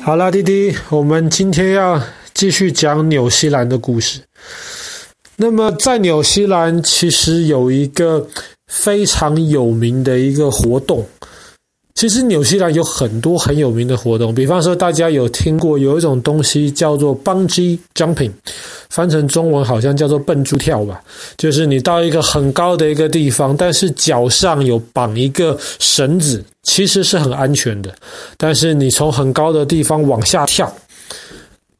好啦，弟弟，我们今天要继续讲纽西兰的故事。那么，在纽西兰其实有一个非常有名的一个活动。其实纽西兰有很多很有名的活动，比方说大家有听过有一种东西叫做 Bungee Jumping，翻成中文好像叫做笨猪跳吧，就是你到一个很高的一个地方，但是脚上有绑一个绳子，其实是很安全的，但是你从很高的地方往下跳。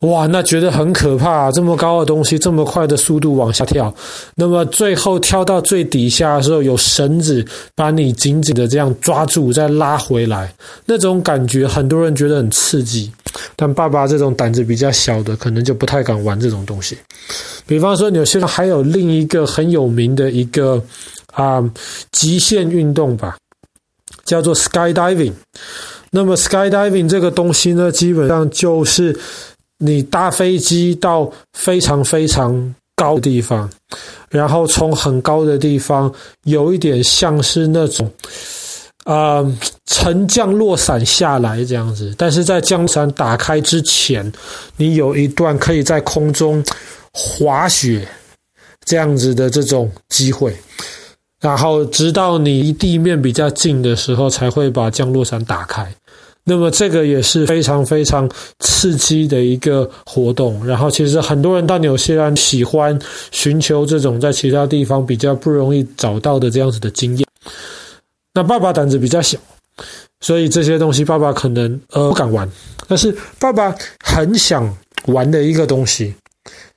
哇，那觉得很可怕，这么高的东西，这么快的速度往下跳，那么最后跳到最底下的时候，有绳子把你紧紧的这样抓住，再拉回来，那种感觉很多人觉得很刺激。但爸爸这种胆子比较小的，可能就不太敢玩这种东西。比方说，有些人还有另一个很有名的一个啊极限运动吧，叫做 skydiving。那么 skydiving 这个东西呢，基本上就是。你搭飞机到非常非常高的地方，然后从很高的地方，有一点像是那种，呃，沉降落伞下来这样子。但是在降落伞打开之前，你有一段可以在空中滑雪这样子的这种机会，然后直到你离地面比较近的时候，才会把降落伞打开。那么这个也是非常非常刺激的一个活动，然后其实很多人到纽西兰喜欢寻求这种在其他地方比较不容易找到的这样子的经验。那爸爸胆子比较小，所以这些东西爸爸可能呃不敢玩，但是爸爸很想玩的一个东西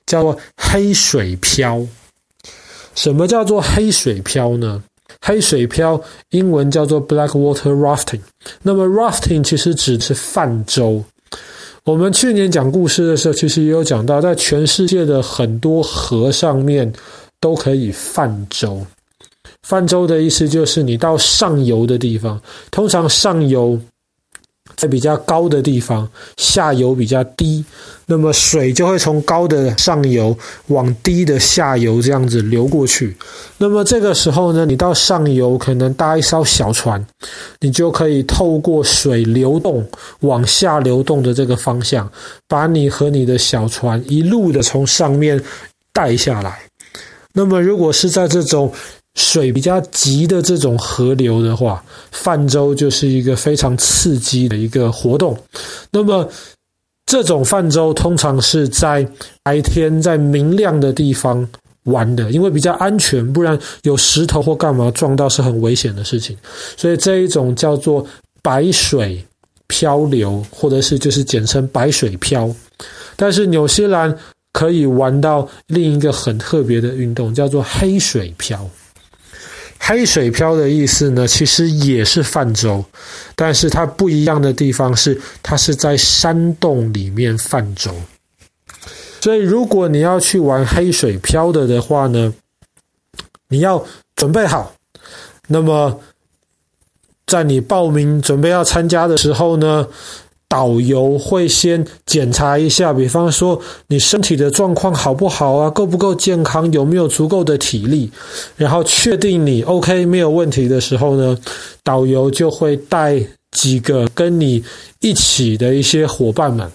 叫做黑水漂。什么叫做黑水漂呢？黑水漂，英文叫做 Black Water Rafting。那么 Rafting 其实指的是泛舟。我们去年讲故事的时候，其实也有讲到，在全世界的很多河上面都可以泛舟。泛舟的意思就是你到上游的地方，通常上游。在比较高的地方，下游比较低，那么水就会从高的上游往低的下游这样子流过去。那么这个时候呢，你到上游可能搭一艘小船，你就可以透过水流动往下流动的这个方向，把你和你的小船一路的从上面带下来。那么如果是在这种水比较急的这种河流的话，泛舟就是一个非常刺激的一个活动。那么，这种泛舟通常是在白天在明亮的地方玩的，因为比较安全，不然有石头或干嘛撞到是很危险的事情。所以这一种叫做白水漂流，或者是就是简称白水漂。但是纽西兰可以玩到另一个很特别的运动，叫做黑水漂。黑水漂的意思呢，其实也是泛舟，但是它不一样的地方是，它是在山洞里面泛舟。所以，如果你要去玩黑水漂的的话呢，你要准备好。那么，在你报名准备要参加的时候呢，导游会先检查一下，比方说你身体的状况好不好啊，够不够健康，有没有足够的体力，然后确定你 OK 没有问题的时候呢，导游就会带几个跟你一起的一些伙伴们，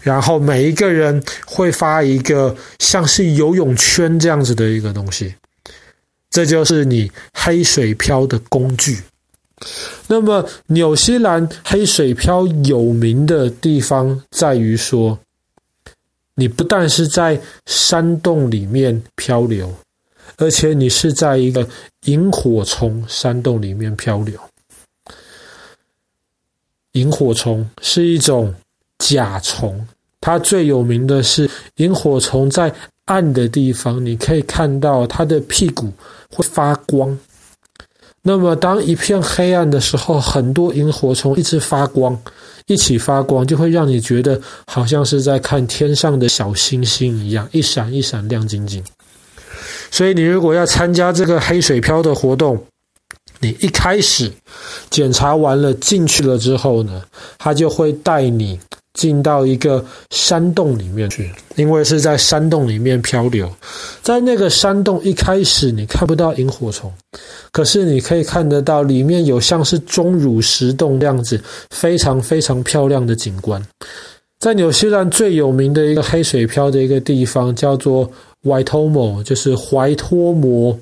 然后每一个人会发一个像是游泳圈这样子的一个东西，这就是你黑水漂的工具。那么，纽西兰黑水漂有名的地方在于说，你不但是在山洞里面漂流，而且你是在一个萤火虫山洞里面漂流。萤火虫是一种甲虫，它最有名的是萤火虫在暗的地方，你可以看到它的屁股会发光。那么，当一片黑暗的时候，很多萤火虫一直发光，一起发光，就会让你觉得好像是在看天上的小星星一样，一闪一闪亮晶晶。所以，你如果要参加这个黑水漂的活动，你一开始检查完了进去了之后呢，他就会带你进到一个山洞里面去，因为是在山洞里面漂流。在那个山洞一开始你看不到萤火虫，可是你可以看得到里面有像是钟乳石洞这样子非常非常漂亮的景观。在纽西兰最有名的一个黑水漂的一个地方叫做 Waitomo，就是怀托摩。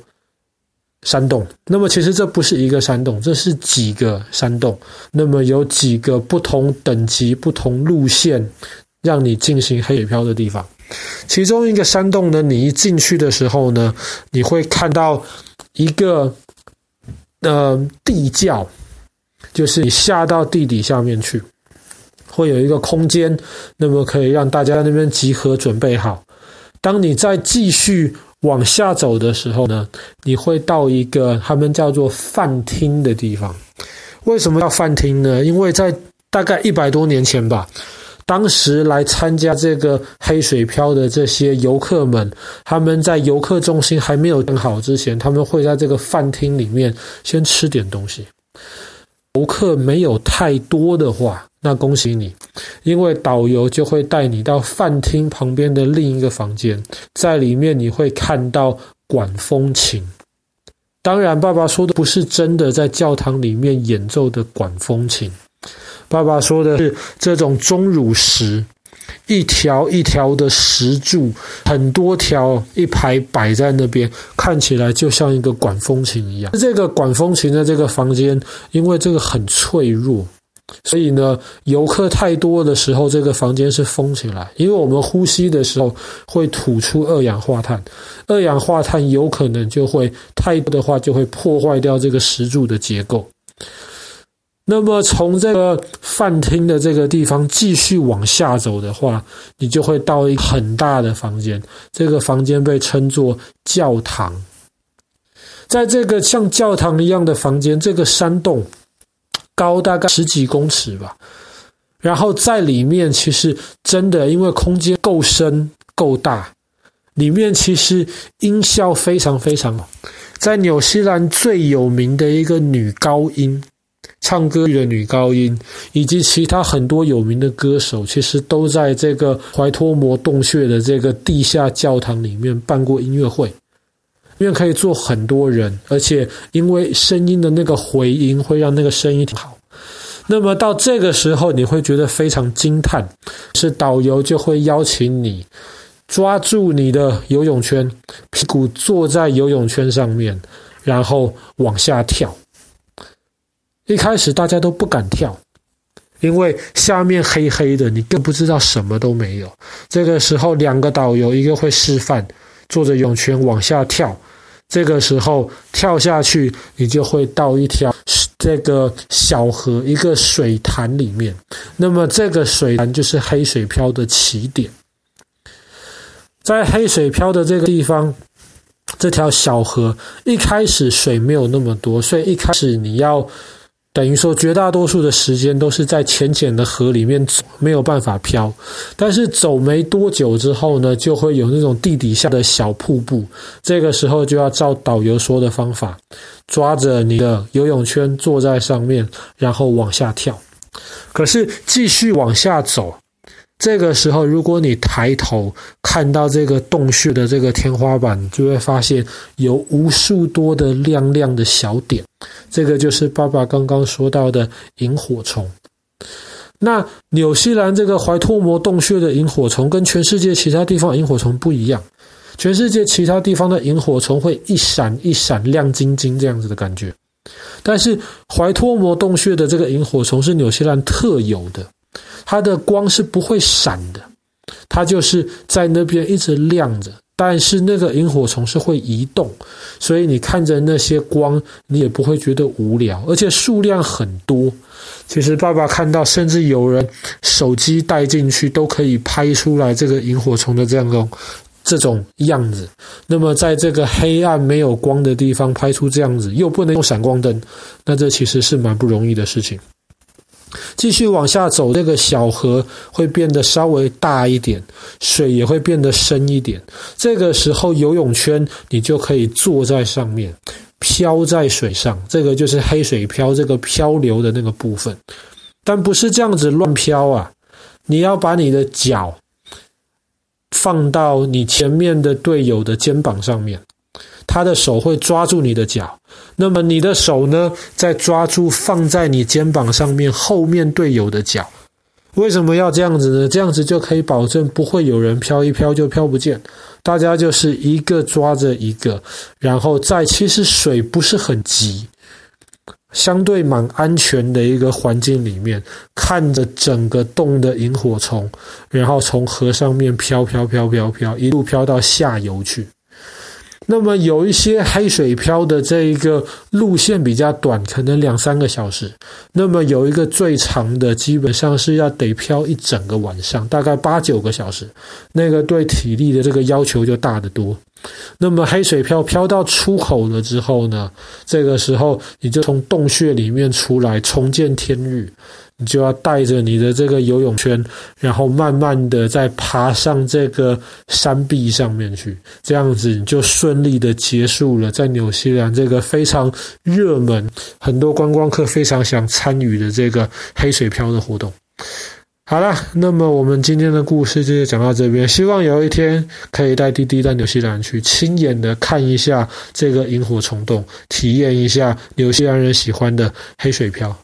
山洞，那么其实这不是一个山洞，这是几个山洞。那么有几个不同等级、不同路线，让你进行黑水漂的地方。其中一个山洞呢，你一进去的时候呢，你会看到一个呃地窖，就是你下到地底下面去，会有一个空间，那么可以让大家在那边集合，准备好。当你再继续。往下走的时候呢，你会到一个他们叫做饭厅的地方。为什么叫饭厅呢？因为在大概一百多年前吧，当时来参加这个黑水漂的这些游客们，他们在游客中心还没有建好之前，他们会在这个饭厅里面先吃点东西。游客没有太多的话，那恭喜你，因为导游就会带你到饭厅旁边的另一个房间，在里面你会看到管风琴。当然，爸爸说的不是真的在教堂里面演奏的管风琴，爸爸说的是这种钟乳石，一条一条的石柱，很多条一排摆在那边，看起来就像一个管风琴一样。这个管风琴的这个房间，因为这个很脆弱。所以呢，游客太多的时候，这个房间是封起来，因为我们呼吸的时候会吐出二氧化碳，二氧化碳有可能就会太多的话，就会破坏掉这个石柱的结构。那么从这个饭厅的这个地方继续往下走的话，你就会到一个很大的房间，这个房间被称作教堂。在这个像教堂一样的房间，这个山洞。高大概十几公尺吧，然后在里面其实真的因为空间够深够大，里面其实音效非常非常好。在纽西兰最有名的一个女高音，唱歌的女高音，以及其他很多有名的歌手，其实都在这个怀托摩洞穴的这个地下教堂里面办过音乐会。因为可以坐很多人，而且因为声音的那个回音会让那个声音好。那么到这个时候，你会觉得非常惊叹，是导游就会邀请你抓住你的游泳圈，屁股坐在游泳圈上面，然后往下跳。一开始大家都不敢跳，因为下面黑黑的，你更不知道什么都没有。这个时候，两个导游一个会示范，坐着泳圈往下跳。这个时候跳下去，你就会到一条这个小河，一个水潭里面。那么这个水潭就是黑水漂的起点。在黑水漂的这个地方，这条小河一开始水没有那么多，所以一开始你要。等于说，绝大多数的时间都是在浅浅的河里面走，没有办法漂。但是走没多久之后呢，就会有那种地底下的小瀑布。这个时候就要照导游说的方法，抓着你的游泳圈坐在上面，然后往下跳。可是继续往下走。这个时候，如果你抬头看到这个洞穴的这个天花板，就会发现有无数多的亮亮的小点。这个就是爸爸刚刚说到的萤火虫。那纽西兰这个怀托摩洞穴的萤火虫跟全世界其他地方萤火虫不一样。全世界其他地方的萤火虫会一闪一闪亮晶晶这样子的感觉，但是怀托摩洞穴的这个萤火虫是纽西兰特有的。它的光是不会闪的，它就是在那边一直亮着。但是那个萤火虫是会移动，所以你看着那些光，你也不会觉得无聊，而且数量很多。其实爸爸看到，甚至有人手机带进去都可以拍出来这个萤火虫的这样的这种样子。那么在这个黑暗没有光的地方拍出这样子，又不能用闪光灯，那这其实是蛮不容易的事情。继续往下走，这个小河会变得稍微大一点，水也会变得深一点。这个时候，游泳圈你就可以坐在上面，漂在水上。这个就是黑水漂，这个漂流的那个部分。但不是这样子乱漂啊，你要把你的脚放到你前面的队友的肩膀上面，他的手会抓住你的脚，那么你的手呢，再抓住放在你肩膀上面后面队友的脚。为什么要这样子呢？这样子就可以保证不会有人飘一飘就飘不见，大家就是一个抓着一个，然后在其实水不是很急，相对蛮安全的一个环境里面，看着整个洞的萤火虫，然后从河上面飘飘飘飘飘，一路飘到下游去。那么有一些黑水漂的这一个路线比较短，可能两三个小时。那么有一个最长的，基本上是要得漂一整个晚上，大概八九个小时。那个对体力的这个要求就大得多。那么黑水漂漂到出口了之后呢，这个时候你就从洞穴里面出来，重见天日。你就要带着你的这个游泳圈，然后慢慢的再爬上这个山壁上面去，这样子你就顺利的结束了在纽西兰这个非常热门、很多观光客非常想参与的这个黑水漂的活动。好了，那么我们今天的故事就讲到这边，希望有一天可以带弟弟到纽西兰去，亲眼的看一下这个萤火虫洞，体验一下纽西兰人喜欢的黑水漂。